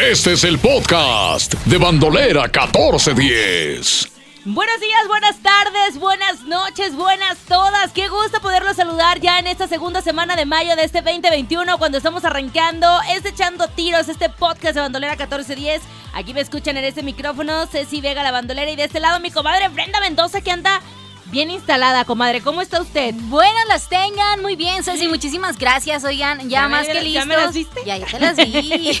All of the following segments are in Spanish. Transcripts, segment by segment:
Este es el podcast de Bandolera 1410. Buenos días, buenas tardes, buenas noches, buenas todas. Qué gusto poderlos saludar ya en esta segunda semana de mayo de este 2021 cuando estamos arrancando este echando tiros, este podcast de Bandolera 1410. Aquí me escuchan en este micrófono Ceci Vega la bandolera y de este lado mi comadre Brenda Mendoza que anda Bien instalada, comadre. ¿Cómo está usted? Buenas las tengan, muy bien, Ceci. Muchísimas gracias. Oigan, ya, más que listos. ¿Ya me las viste? Ya, ya te las vi.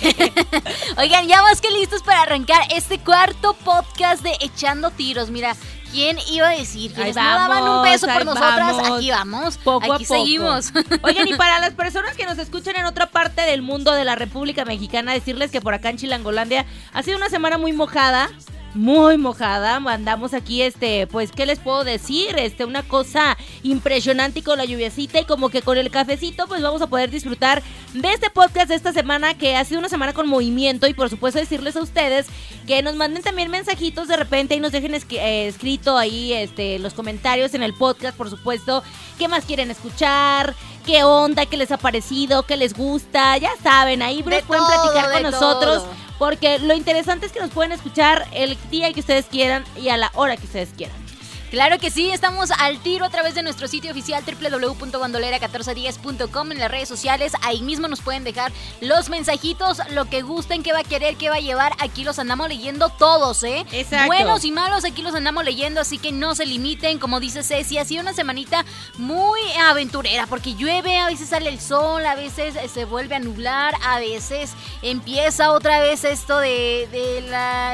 Oigan, ya más que listos para arrancar este cuarto podcast de Echando Tiros. Mira, ¿Quién iba a decir? que no daban un peso por nosotras, aquí vamos. Poco aquí seguimos. Oigan, y para las personas que nos escuchan en otra parte del mundo de la República Mexicana, decirles que por acá en Chilangolandia ha sido una semana muy mojada muy mojada. Mandamos aquí, este, pues, ¿qué les puedo decir? Este, una cosa impresionante y con la lluviacita y como que con el cafecito, pues vamos a poder disfrutar de este podcast de esta semana que ha sido una semana con movimiento y por supuesto decirles a ustedes que nos manden también mensajitos de repente y nos dejen eh, escrito ahí, este, los comentarios en el podcast, por supuesto, qué más quieren escuchar, qué onda, qué les ha parecido, qué les gusta, ya saben, ahí pueden platicar con nosotros. Porque lo interesante es que nos pueden escuchar el día que ustedes quieran y a la hora que ustedes quieran. Claro que sí, estamos al tiro a través de nuestro sitio oficial www.bandolera1410.com en las redes sociales. Ahí mismo nos pueden dejar los mensajitos, lo que gusten, qué va a querer, qué va a llevar. Aquí los andamos leyendo todos, ¿eh? Exacto. Buenos y malos, aquí los andamos leyendo, así que no se limiten. Como dice Ceci, ha sido una semanita muy aventurera porque llueve, a veces sale el sol, a veces se vuelve a nublar, a veces empieza otra vez esto de,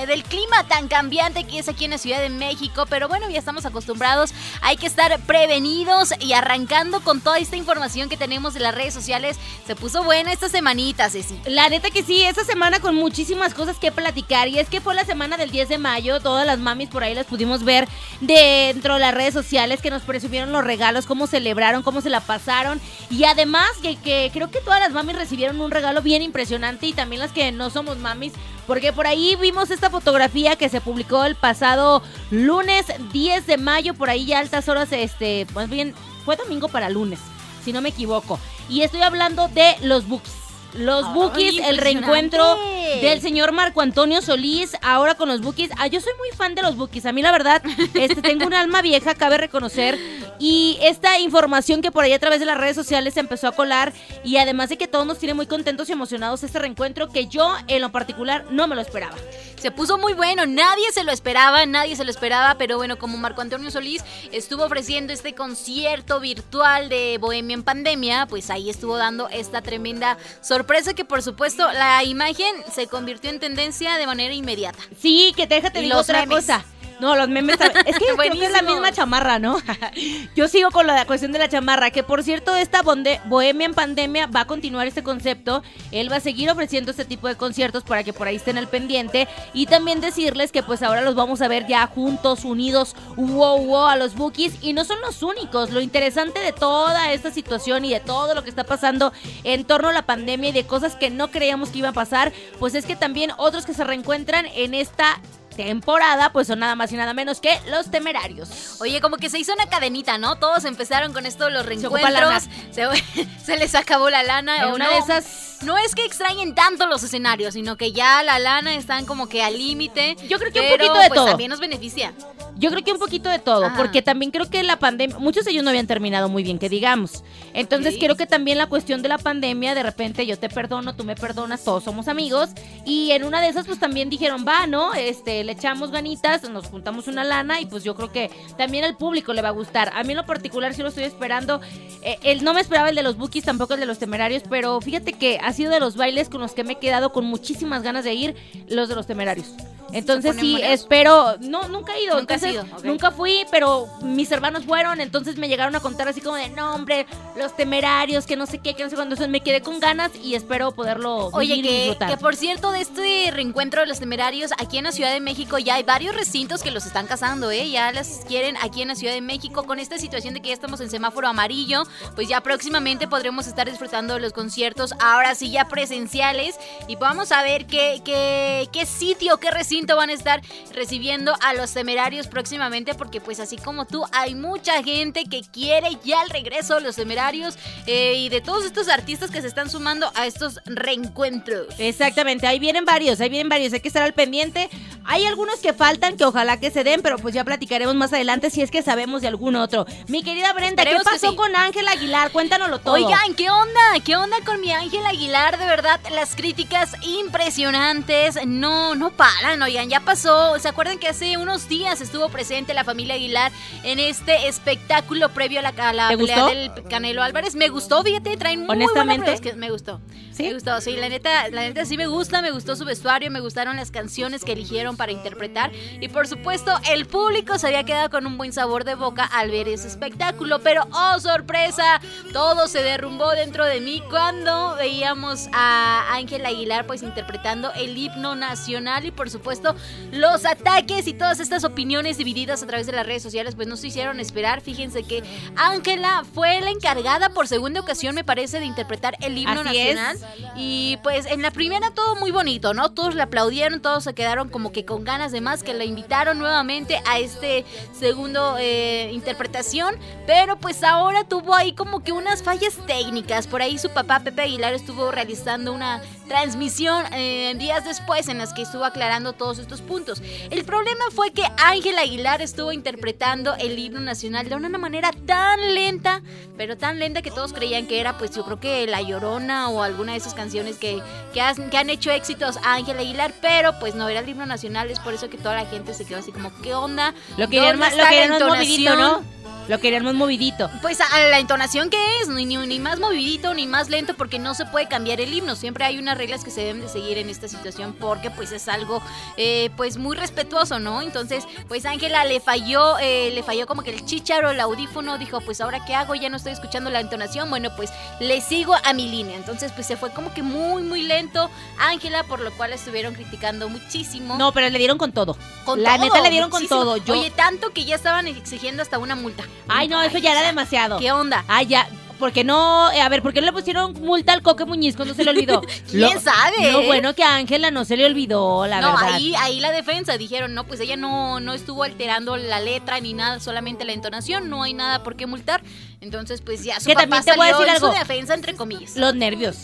del clima tan cambiante que es aquí en la Ciudad de México. Pero bueno, ya estamos acostumbrados. Hay que estar prevenidos y arrancando con toda esta información que tenemos de las redes sociales. Se puso buena esta semanita, Ceci. La neta que sí, esta semana con muchísimas cosas que platicar. Y es que fue la semana del 10 de mayo. Todas las mamis por ahí las pudimos ver dentro de las redes sociales que nos presumieron los regalos, cómo celebraron, cómo se la pasaron. Y además que, que creo que todas las mamis recibieron un regalo bien impresionante y también las que no somos mamis porque por ahí vimos esta fotografía que se publicó el pasado lunes 10 de mayo, por ahí ya altas horas, este, más bien, fue domingo para lunes, si no me equivoco. Y estoy hablando de los books. Los Bookies, el reencuentro del señor Marco Antonio Solís, ahora con los Bookies. Ah, yo soy muy fan de los Bookies. A mí, la verdad, este, tengo un alma vieja, cabe reconocer. Y esta información que por ahí a través de las redes sociales se empezó a colar. Y además de que todos nos tiene muy contentos y emocionados este reencuentro, que yo en lo particular no me lo esperaba. Se puso muy bueno, nadie se lo esperaba, nadie se lo esperaba, pero bueno, como Marco Antonio Solís estuvo ofreciendo este concierto virtual de Bohemia en pandemia, pues ahí estuvo dando esta tremenda sorpresa que por supuesto la imagen se convirtió en tendencia de manera inmediata. Sí, que déjate digo otra cosa. No, los memes. Es que creo que es la misma chamarra, ¿no? Yo sigo con la cuestión de la chamarra. Que por cierto, esta Bohemia en pandemia va a continuar este concepto. Él va a seguir ofreciendo este tipo de conciertos para que por ahí estén al pendiente. Y también decirles que pues ahora los vamos a ver ya juntos, unidos, wow, wow, a los bookies. Y no son los únicos. Lo interesante de toda esta situación y de todo lo que está pasando en torno a la pandemia y de cosas que no creíamos que iba a pasar, pues es que también otros que se reencuentran en esta temporada, pues son nada más y nada menos que los temerarios. Oye, como que se hizo una cadenita, ¿no? Todos empezaron con esto, los reencuentros. Se, se, les acabó la lana. una de esas no es que extrañen tanto los escenarios, sino que ya la lana están como que al límite. Yo creo que un poquito de pues, todo. También nos beneficia. Yo creo que un poquito de todo, porque también creo que la pandemia, muchos de ellos no habían terminado muy bien, que digamos. Entonces creo que también la cuestión de la pandemia, de repente yo te perdono, tú me perdonas, todos somos amigos. Y en una de esas, pues también dijeron, va, ¿no? Este, le echamos ganitas, nos juntamos una lana y pues yo creo que también al público le va a gustar. A mí en lo particular sí lo estoy esperando. Eh, no me esperaba el de los bookies, tampoco el de los temerarios, pero fíjate que ha sido de los bailes con los que me he quedado con muchísimas ganas de ir, los de los temerarios. Entonces sí, espero, no, nunca he ido, nunca, nunca fui, pero mis hermanos fueron, entonces me llegaron a contar así como de, no hombre, los temerarios, que no sé qué, que no sé cuándo, me quedé con ganas y espero poderlo Oye, que, disfrutar. que por cierto, de este reencuentro de los temerarios, aquí en la Ciudad de México ya hay varios recintos que los están casando, ¿eh? Ya las quieren aquí en la Ciudad de México con esta situación de que ya estamos en semáforo amarillo, pues ya próximamente podremos estar disfrutando de los conciertos, ahora sí ya presenciales, y vamos a ver qué, qué, qué sitio, qué recinto van a estar recibiendo a los temerarios próximamente porque pues así como tú hay mucha gente que quiere ya el regreso de los temerarios eh, y de todos estos artistas que se están sumando a estos reencuentros. Exactamente, ahí vienen varios, ahí vienen varios, hay que estar al pendiente. Hay algunos que faltan que ojalá que se den, pero pues ya platicaremos más adelante si es que sabemos de algún otro. Mi querida Brenda, Esperemos ¿qué pasó sí. con Ángela Aguilar? Cuéntanoslo todo. Oigan, ¿qué onda? ¿Qué onda con mi Ángel Aguilar? De verdad, las críticas impresionantes no, no paran, oigan, ya pasó. ¿Se acuerdan que hace unos días estuvo presente la familia Aguilar en este espectáculo previo a la, a la ¿Te pelea gustó? del Canelo Álvarez? Me gustó, fíjate, traen muy Honestamente. buenas pruebas que me gustó. ¿Sí? Me gustó, sí, la neta, la neta sí me gusta, me gustó su vestuario, me gustaron las canciones que eligieron para interpretar y por supuesto el público se había quedado con un buen sabor de boca al ver ese espectáculo, pero oh sorpresa, todo se derrumbó dentro de mí cuando veíamos a Ángel Aguilar pues interpretando el himno nacional y por supuesto los ataques y todas estas opiniones divididas a través de las redes sociales pues no se hicieron esperar, fíjense que Ángela fue la encargada por segunda ocasión me parece de interpretar el himno Así es. nacional y pues en la primera todo muy bonito, ¿no? Todos le aplaudieron, todos se quedaron como que con ganas de más, que la invitaron nuevamente a este segundo eh, interpretación, pero pues ahora tuvo ahí como que unas fallas técnicas. Por ahí su papá Pepe Aguilar estuvo realizando una transmisión eh, días después en las que estuvo aclarando todos estos puntos. El problema fue que Ángel Aguilar estuvo interpretando el himno nacional de una manera tan lenta, pero tan lenta que todos creían que era pues yo creo que La Llorona o alguna de esas canciones que, que, has- que han hecho éxitos a Ángel Aguilar, pero pues no era el himno nacional, es por eso que toda la gente se quedó así como, ¿qué onda? Lo querían, ¿Dónde más, lo querían más movidito? ¿no? Lo querían más movidito. Pues a la entonación que es, ni, ni, ni más movidito ni más lento porque no se puede cambiar el himno. Siempre hay unas reglas que se deben de seguir en esta situación porque pues es algo eh, pues muy respetuoso, ¿no? Entonces pues Ángela le falló, eh, le falló como que el chícharo, el audífono, dijo pues ahora qué hago, ya no estoy escuchando la entonación, bueno pues le sigo a mi línea. Entonces pues se fue como que muy muy lento Ángela por lo cual estuvieron criticando muchísimo. No, pero le dieron con todo. Con la todo, neta le dieron muchísimo. con todo. Yo, Oye, tanto que ya estaban exigiendo hasta una multa. Ay, no, eso ya era demasiado. ¿Qué onda? Ay, ya. ¿Por qué no? eh, a ver, ¿por qué no le pusieron multa al Coque Muñiz cuando se le olvidó? ¿Quién sabe? Lo bueno que a Ángela no se le olvidó, la no, verdad. ahí, ahí la defensa dijeron, no, pues ella no, no estuvo alterando la letra ni nada, solamente la entonación, no hay nada por qué multar. Entonces, pues ya su Que papá también te voy a salió decir en su algo. defensa, entre comillas. Los nervios.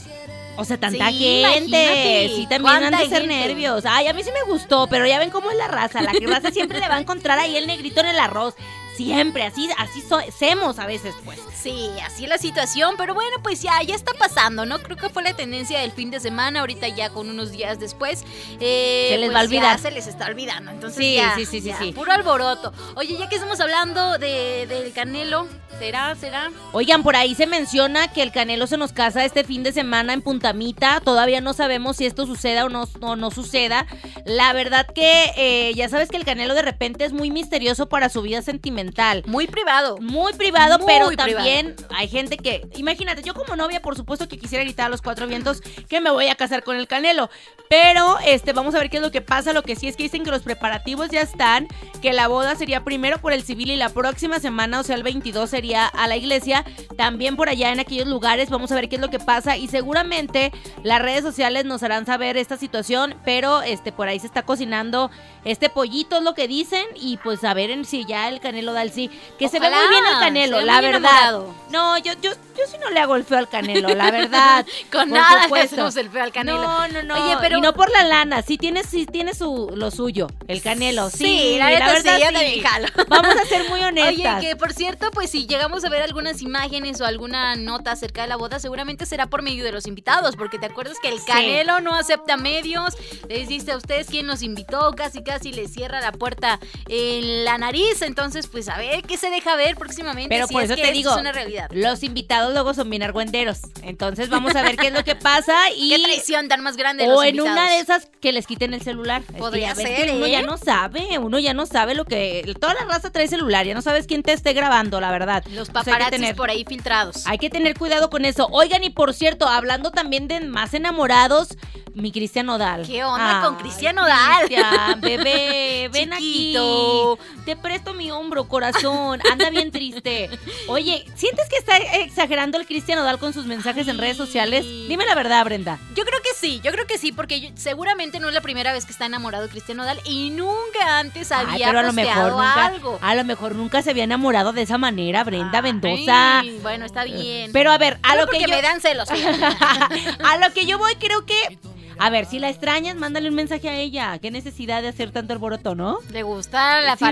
O sea, tanta Sí, gente. imagínate, Sí, también han cuánta de ser gente. nervios. Ay, a mí sí me gustó, pero ya ven cómo es la raza. La raza siempre le va a encontrar ahí el negrito en el arroz. Siempre, así, así so- somos a veces, pues. Sí, así es la situación, pero bueno, pues ya, ya está pasando, ¿no? Creo que fue la tendencia del fin de semana, ahorita ya con unos días después. eh, Se les pues va a olvidar. ya se les está olvidando, entonces Sí, ya, sí, sí, sí, ya, sí. puro alboroto. Oye, ya que estamos hablando de, del Canelo, ¿será, será? Oigan, por ahí se menciona que el Canelo se nos casa este fin de semana en Puntamita. Todavía no sabemos si esto suceda o no, o no suceda. La verdad que eh, ya sabes que el Canelo de repente es muy misterioso para su vida sentimental. Muy privado. Muy privado, Muy pero privado. también hay gente que, imagínate, yo como novia, por supuesto que quisiera gritar a los cuatro vientos que me voy a casar con el Canelo. Pero este, vamos a ver qué es lo que pasa. Lo que sí es que dicen que los preparativos ya están, que la boda sería primero por el civil y la próxima semana, o sea, el 22 sería a la iglesia. También por allá en aquellos lugares, vamos a ver qué es lo que pasa. Y seguramente las redes sociales nos harán saber esta situación, pero este, por ahí se está cocinando este pollito, es lo que dicen. Y pues a ver en si ya el Canelo sí. Que se ve muy bien el Canelo, la verdad. enamorado. No, yo, yo, yo sí no le hago el feo al Canelo, la verdad. Con Por nada le supuesto. hacemos el feo al Canelo. No, no, no. Oye, pero- Y no por la lana, sí tiene, sí tiene su, lo suyo, el Canelo. Sí, Sí, la neta sí, yo jalo. Vamos a ser muy Oye, honestas. que por cierto, pues si llegamos a ver algunas imágenes o alguna nota acerca de la boda, seguramente será por medio de los invitados, porque te acuerdas que el Sí. Canelo no acepta medios, les dice a ustedes quién nos invitó, casi casi les cierra la puerta en la nariz, entonces pues a ver qué se deja ver próximamente. Pero si por es eso que te digo, es una realidad. los invitados luego son bien argüenderos. Entonces vamos a ver qué es lo que pasa y... Qué traición tan más grande de O los en una de esas que les quiten el celular. Es que Podría ser, que uno ¿eh? ya no sabe, uno ya no sabe lo que... Toda la raza trae celular, ya no sabes quién te esté grabando, la verdad. Los paparazzis tener- por ahí filtrados. Hay que tener cuidado con eso. Oigan, y por cierto, hablando también de más enamorados, mi Cristian Nodal. ¿Qué onda con Ay, Cristian Nodal? Cristian, bebé, ven Chiquito. aquí. Te presto mi hombro corazón. Anda bien triste. Oye, ¿sientes que está exagerando el Cristian Odal con sus mensajes en redes sociales? Dime la verdad, Brenda. Yo creo que sí, yo creo que sí, porque yo- seguramente no es la primera vez que está enamorado Cristian Nodal y nunca antes Ay, había pero a lo mejor nunca, algo. a lo mejor nunca se había enamorado de esa manera, Brenda Mendoza. Ay, bueno, está bien. Pero a ver, a lo que porque yo me dan celos. a lo que yo voy creo que a ver, si la extrañas, mándale un mensaje a ella. Qué necesidad de hacer tanto alboroto, ¿no? Le gusta la Sí,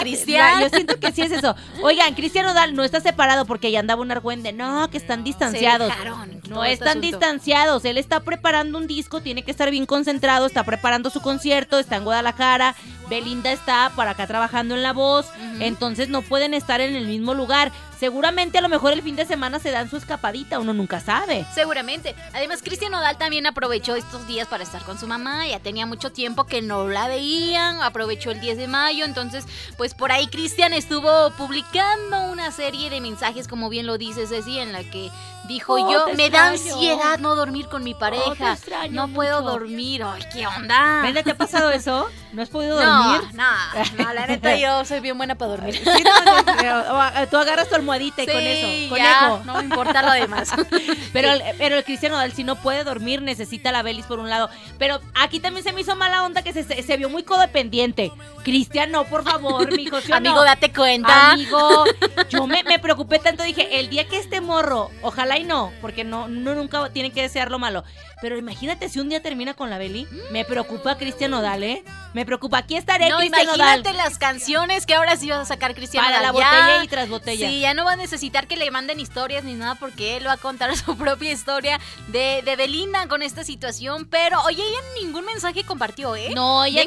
Cristian. Yo siento que sí es eso. Oigan, Cristian Odal no está separado porque ya andaba un argüende. No, que están distanciados. dejaron No este están asunto. distanciados. Él está preparando un disco, tiene que estar bien concentrado, está preparando su concierto, está en Guadalajara. Belinda está para acá trabajando en la voz. Entonces no pueden estar en el mismo lugar. Seguramente a lo mejor el fin de semana se dan su escapadita, uno nunca sabe. Seguramente. Además, Cristian Nodal también aprovechó estos días para estar con su mamá. Ya tenía mucho tiempo que no la veían. Aprovechó el 10 de mayo. Entonces, pues por ahí Cristian estuvo publicando una serie de mensajes, como bien lo dice Ceci, en la que dijo Oh, yo, me da ansiedad no dormir con mi pareja. no puedo mucho." dormir. Ay, ¿qué onda? Brenda, ¿te ha pasado eso? ¿No has podido no, dormir? no, no, la neta yo soy bien buena para dormir. Sí, no, no, tú agarras tu almohadita y con eso, ya, conejo. no me importa lo demás. Pero, el, pero el Cristiano Odal, si no puede dormir, necesita la Belis por un lado. Pero aquí también se me hizo mala onda que se, se, se vio muy codependiente. Cristian, no, por favor, mijo. ¿sí no? Amigo, date cuenta. Amigo, yo me, me preocupé tanto, dije, el día que este morro, ojalá y no, porque no, no nunca tiene que desear lo malo. Pero imagínate si un día termina con la Beli, me preocupa Cristian Odal, ¿eh? Me preocupa. Aquí estaré, No, Cristian imagínate las canciones que ahora sí vas a sacar Cristiano Para la Nodal. Ya- botella y tras botella. Sí, ya no va a necesitar que le manden historias ni nada porque él va a contar su propia historia de, de Belinda con esta situación. Pero, oye, ella ningún mensaje compartió, ¿eh? No, ella.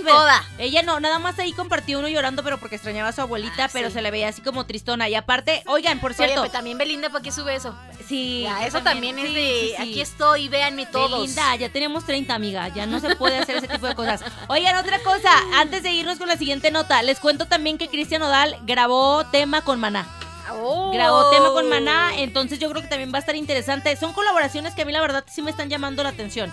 Ella no, nada más ahí compartió uno llorando, pero porque extrañaba a su abuelita, Ah, pero sí. se le veía así como tristona. Y aparte, oigan, por Oye, cierto, pues también Belinda, ¿para qué sube eso? sí, Ya, eso también, es sí, de, sí. aquí estoy, véanme todos. Belinda, ya tenemos 30, amiga. Ya no se puede hacer ese tipo de cosas. Oigan, otra cosa. Antes de irnos con la siguiente nota, les cuento también que Cristian Odal grabó tema con Maná. Oh. Grabó tema con Maná, entonces yo creo que también va a estar interesante. Son colaboraciones que a mí la verdad sí me están llamando la atención.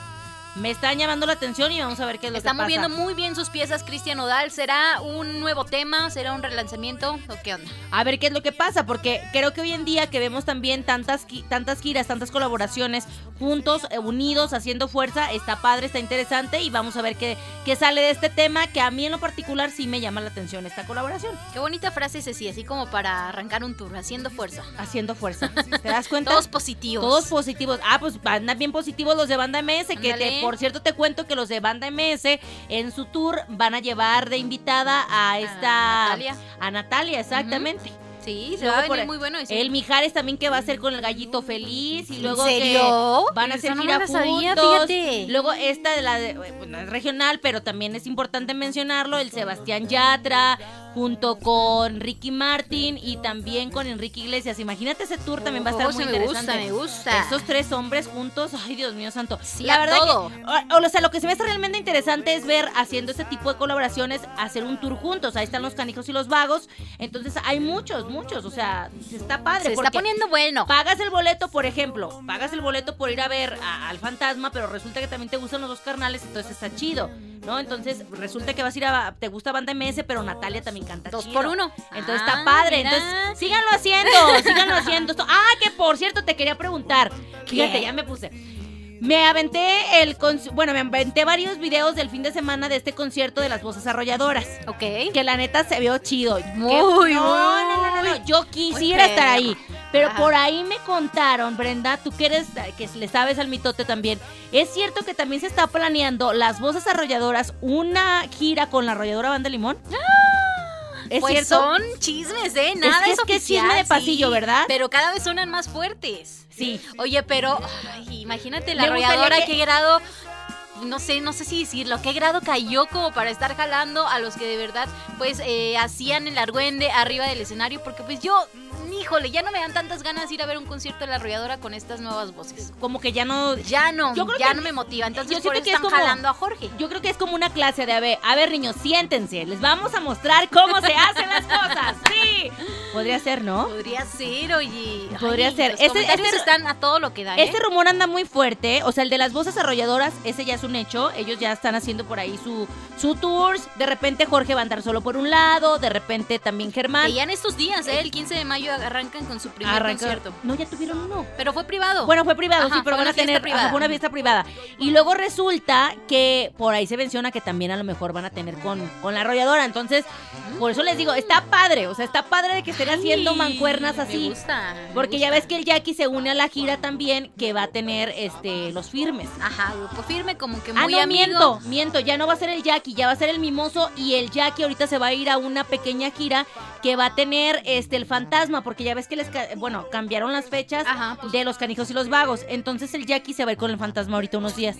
Me están llamando la atención y vamos a ver qué es lo Está que pasa. moviendo muy bien sus piezas Cristian Odal. ¿Será un nuevo tema? ¿Será un relanzamiento? ¿O qué onda? A ver qué es lo que pasa, porque creo que hoy en día que vemos también tantas, tantas giras, tantas colaboraciones juntos, eh, unidos, haciendo fuerza, está padre, está interesante y vamos a ver qué, qué sale de este tema que a mí en lo particular sí me llama la atención esta colaboración. Qué bonita frase es así, así como para arrancar un tour, haciendo fuerza. Haciendo fuerza. ¿Te das cuenta? Todos positivos. Todos positivos. Ah, pues andan bien positivos los de Banda MS, que te-. Por cierto te cuento que los de Banda MS en su tour van a llevar de invitada a esta... Natalia. A Natalia, exactamente. Sí, se Luego va a venir muy bueno. El Mijares también que va a hacer con el gallito feliz y ¿En luego serio? que van a hacer no gira sabía, juntos. fíjate. Luego esta de la de- bueno, es regional, pero también es importante mencionarlo, el Sebastián Yatra junto con Ricky Martin y también con Enrique Iglesias. Imagínate ese tour también va a estar Oh, muy se me gusta, interesante. me gusta. Esos tres hombres juntos, ay Dios mío santo. Sí, la verdad todo. que o, o sea, lo que se me hace realmente interesante es ver haciendo este tipo de colaboraciones, hacer un tour juntos. Ahí están los canijos y los vagos. Entonces hay muchos, muchos. O sea, está padre. Se está poniendo bueno. Pagas el boleto, por ejemplo, pagas el boleto por ir a ver a- al fantasma, pero resulta que también te gustan los dos carnales, entonces está chido, ¿no? Entonces resulta que vas a ir a, te gusta Banda MS, pero Natalia también canta Dos chido. por uno. Entonces Ah, está padre, mira. entonces síganlo haciendo, síganlo haciendo. Ah, que por cierto te quería preguntar, fíjate, ¿Qué? ya me puse. Me aventé el bueno, me aventé varios videos del fin de semana de este concierto de las voces arrolladoras. Ok. Que la neta se vio chido. Muy, no, no, no, no. Yo quisiera estar ahí. Pero por ahí me contaron, Brenda, tú que eres, que le sabes al mitote también. Es cierto que también se está planeando las voces arrolladoras, una gira con la arrolladora Banda Limón. ¿Es pues cierto? son chismes, ¿eh? Nada es, que es oficial, chisme de pasillo, sí, ¿verdad? Pero cada vez suenan más fuertes. Sí. Oye, pero ay, imagínate la arrolladora, que- qué grado, no sé, no sé si decirlo, qué grado cayó como para estar jalando a los que de verdad, pues, eh, hacían el argüende arriba del escenario, porque pues yo, híjole, ya no me dan tantas ganas de ir a ver un concierto de la arrolladora con estas nuevas voces. Como que ya no. Ya no, Yo creo ya que- no me motiva, entonces yo por siento eso que es están como- jalando a Jorge. Yo creo que es como una clase de, a ver, a ver, niños, siéntense. Les vamos a mostrar cómo se hacen las cosas. Sí. Podría ser, ¿no? Podría ser, oye. Podría Ay, ser. Los Este- este- están a todo lo que da, ¿eh? Este rumor anda muy fuerte, o sea, el de las voces arrolladoras, ese ya es un hecho, ellos ya están haciendo por ahí su, su tours, de repente Jorge va a andar solo por un lado, de repente también Germán. Que ya en estos días, ¿eh? El 15 de mayo arrancan con su primer arranca- concierto. No, ya tuvieron uno. Pero fue privado. Bueno, fue privado, Ajá, sí, pero van a tener ajá, fue una fiesta privada. Y luego resulta que por ahí se menciona que también a lo mejor van a tener con, con la arrolladora. Entonces, por eso les digo, está padre, o sea, está padre de que estén haciendo mancuernas Me así. gusta. me Porque ya gusta. ves que el Jackie se une a la gira también, que va a tener este los firmes. Ajá, grupo firme, como que Ah, muy no, amigo. miento, miento, ya no va a ser el Jackie, ya va a ser el Mimoso y el Jackie ahorita se va a ir a una pequeña gira que va a tener este el fantasma, porque ya ves que les, ca- bueno, cambiaron las fechas Ajá, pues- de los canijos y los vagos, entonces el Jackie se va a ir con el fantasma ahorita unos días.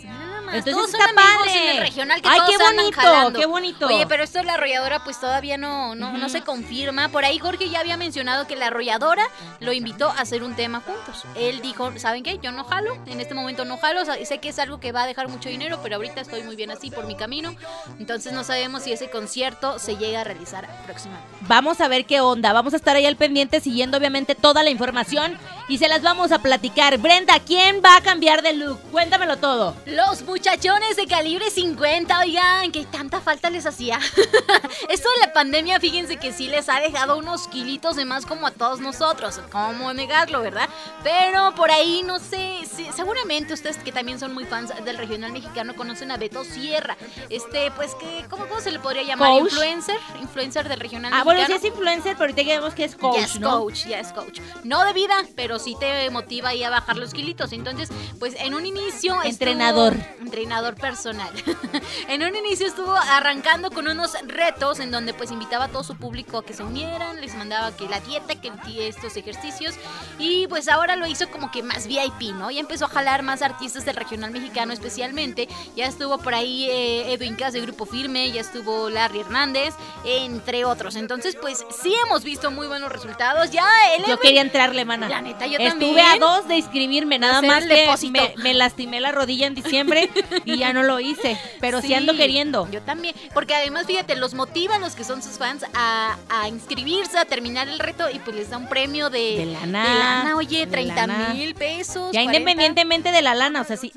Entonces todos está son amigos padre. en el regional que Ay, todos qué bonito, jalando. qué bonito. Oye, pero esto de la arrolladora pues todavía no, no, no se confirma. Por ahí Jorge ya había mencionado que la arrolladora lo invitó a hacer un tema juntos. Él dijo, ¿saben qué? Yo no jalo, en este momento no jalo, o sea, sé que es algo que va a dejar mucho dinero, pero ahorita estoy muy bien así por mi camino. Entonces no sabemos si ese concierto se llega a realizar próximamente. Vamos a ver qué onda, vamos a estar ahí al pendiente siguiendo obviamente toda la información y se las vamos a platicar. Brenda, ¿quién va a cambiar de look? Cuéntamelo todo. Los muchachones de calibre 50, oigan, que tanta falta les hacía. Esto de la pandemia, fíjense que sí les ha dejado unos kilitos de más como a todos nosotros. ¿Cómo negarlo, verdad? Pero por ahí, no sé, seguramente ustedes que también son muy fans del regional mexicano conocen a Beto Sierra. Este, pues, que, ¿cómo, cómo se le podría llamar? Coach. Influencer, influencer del regional Ah, mexicano. bueno, sí es influencer, pero ahorita ya vemos que es coach, ya es ¿no? coach, ya es coach. No de vida, pero sí te motiva ahí a bajar los kilitos. Entonces, pues en un inicio. estuvo- Entrenador. entrenador personal. en un inicio estuvo arrancando con unos retos en donde pues invitaba a todo su público a que se unieran, les mandaba que la dieta, que estos ejercicios. Y pues ahora lo hizo como que más VIP, ¿no? Y empezó a jalar más artistas del regional mexicano especialmente. Ya estuvo por ahí eh, Edwin Cass de Grupo Firme, ya estuvo Larry Hernández, entre otros. Entonces, pues sí hemos visto muy buenos resultados. Ya el Yo Edwin- quería entrarle, mana. La neta, yo Estuve también. a dos de inscribirme, nada Hacer más que me, me lastimé la rodilla en diciembre y ya no lo hice. Pero sí, ando queriendo. Yo también. Porque además, fíjate, los motivan los que son sus fans a, a inscribirse, a terminar el reto y pues les da un premio de, De lana, de lana, oye, de 30 lana. mil pesos. Ya 40. Independientemente de la lana, o sea, sí,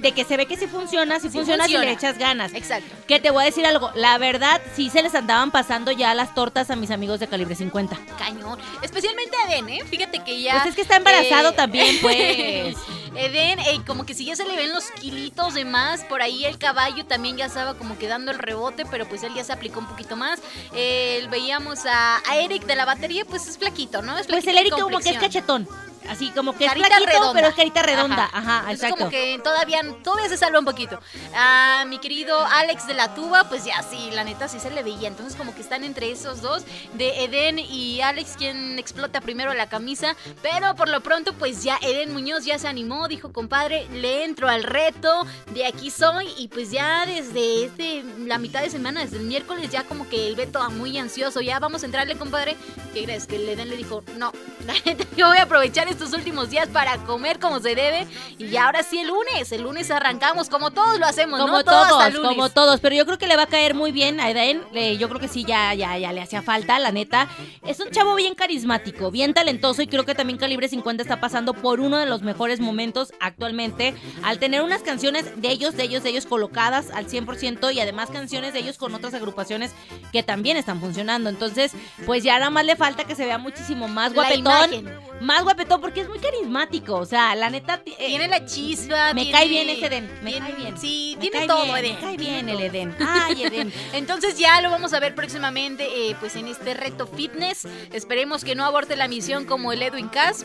de que se ve que sí funciona, sí, Sí funciona, si funciona. le echas ganas. Exacto. Que te voy a decir algo, la verdad, sí se les andaban pasando ya las tortas a mis amigos de calibre 50. Cañón. Especialmente a Eden, ¿eh? Fíjate que ya. Pues es que está embarazado eh, también, pues. Eden, eh, como que si ya se le ven los kilitos de más, por ahí el caballo también ya estaba como que dando el rebote, pero pues él ya se aplicó un poquito más. Eh, veíamos a, a Eric de la batería, pues es flaquito, ¿no? Es Pues flaquito el y Eric como que es cachetón. Así como que Carita es flaquito, redonda. pero es carita redonda. Ajá. Ajá, Entonces, exacto. como que todavía, todavía se salva un poquito. A mi querido Alex de la Tuba, pues ya sí, la neta sí se le veía. Entonces como que están entre esos dos, de Eden y Alex, quien explota primero la camisa. Pero por lo pronto, pues ya Eden Muñoz ya se animó, dijo, compadre, le entro al reto, de aquí soy. Y pues ya desde este, la mitad de semana, desde el miércoles, ya como que el Beto muy ansioso, ya vamos a entrarle, compadre. ¿Qué crees? Que el Eden le dijo, no, la neta, yo voy a aprovechar estos últimos días para comer como se debe. Y ahora sí el lunes, el lunes arrancamos como todos lo hacemos, Como todos, como todos, pero yo creo que le va a caer muy bien a Eden. eh, yo creo que sí, ya, ya, ya le hacía falta, la neta. Es un chavo bien carismático, bien talentoso y creo que también Calibre 50 está pasando por uno de los mejores momentos actualmente al tener unas canciones de ellos, de ellos, de ellos colocadas al 100% y además canciones de ellos con otras agrupaciones que también están funcionando. Entonces, pues ya nada más le falta que se vea muchísimo más guapetón. Más guapetón porque es muy carismático, o sea, la neta... eh, Tiene la chispa. me tiene- cae bien ese Eden, me tiene- cae bien. Sí, me tiene todo, bien, Eden. Me cae bien el. Eden. Ay, Eden. Entonces ya lo vamos a ver próximamente eh, pues en este reto fitness. Esperemos que no aborte la misión como el Edwin Cass,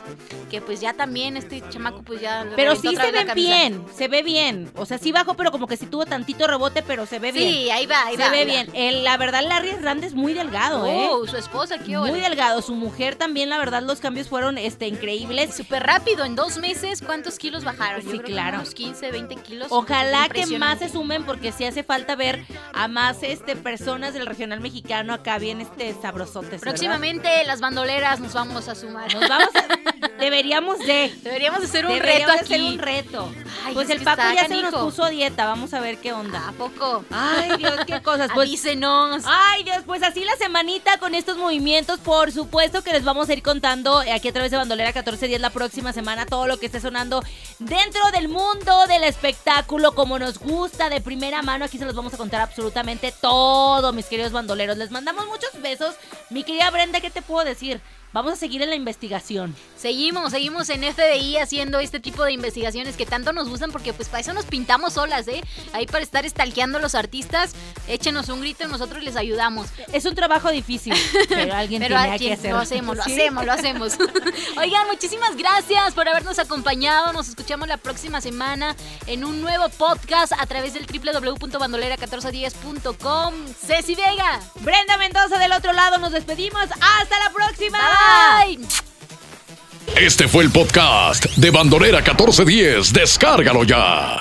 que pues ya también este chamaco pues ya... Pero sí se ve bien, se ve bien. O sea, sí bajó, pero como que sí tuvo tantito rebote, pero se ve bien. Sí, ahí va, ahí se va. ve bien. El- la verdad, Larry Hernández es muy delgado, ¿eh? Oh, su esposa, qué Muy delgado. Su mujer también, la verdad, los cambios fueron este, increíbles. Súper rápido, en dos meses, ¿cuántos kilos bajaron? Yo Sí, que claro. Unos 15, 20 kilos. Ojalá que más se sumen porque sí hace falta ver a más este personas del regional mexicano acá bien este sabrosotes. ¿verdad? Próximamente las bandoleras nos vamos a sumar. Nos vamos a- Deberíamos de. Deberíamos hacer un Deberíamos reto de hacer aquí. un reto. Ay, pues es el Paco ya se nos puso a dieta. Vamos a ver qué onda. ¿A poco? Ay, Dios, qué cosas. Pues, Avísenos. Ay, Dios, pues así la semanita con estos movimientos. Por supuesto que les vamos a ir contando aquí a través de Bandolera 1410 la próxima semana todo lo que esté sonando dentro del mundo del espectáculo, como nos gusta, de primera mano. Aquí se los vamos a contar absolutamente todo, mis queridos bandoleros. Les mandamos muchos besos. Mi querida Brenda, ¿qué te puedo decir? Vamos a seguir en la investigación. Seguimos, seguimos en FBI haciendo este tipo de investigaciones que tanto nos gustan porque pues para eso nos pintamos solas, ¿eh? Ahí para estar estalqueando a los artistas, échenos un grito y nosotros les ayudamos. Es un trabajo difícil, pero alguien Pero tiene aquí que hacer. lo hacemos, lo Sí. hacemos, lo hacemos. Oigan, muchísimas gracias por habernos acompañado. Nos escuchamos la próxima semana en un nuevo podcast a través del www.bandolera1410.com. Ceci Vega. Brenda Mendoza del otro lado, nos despedimos. ¡Hasta la próxima! Este fue el podcast de Bandolera 1410. Descárgalo ya.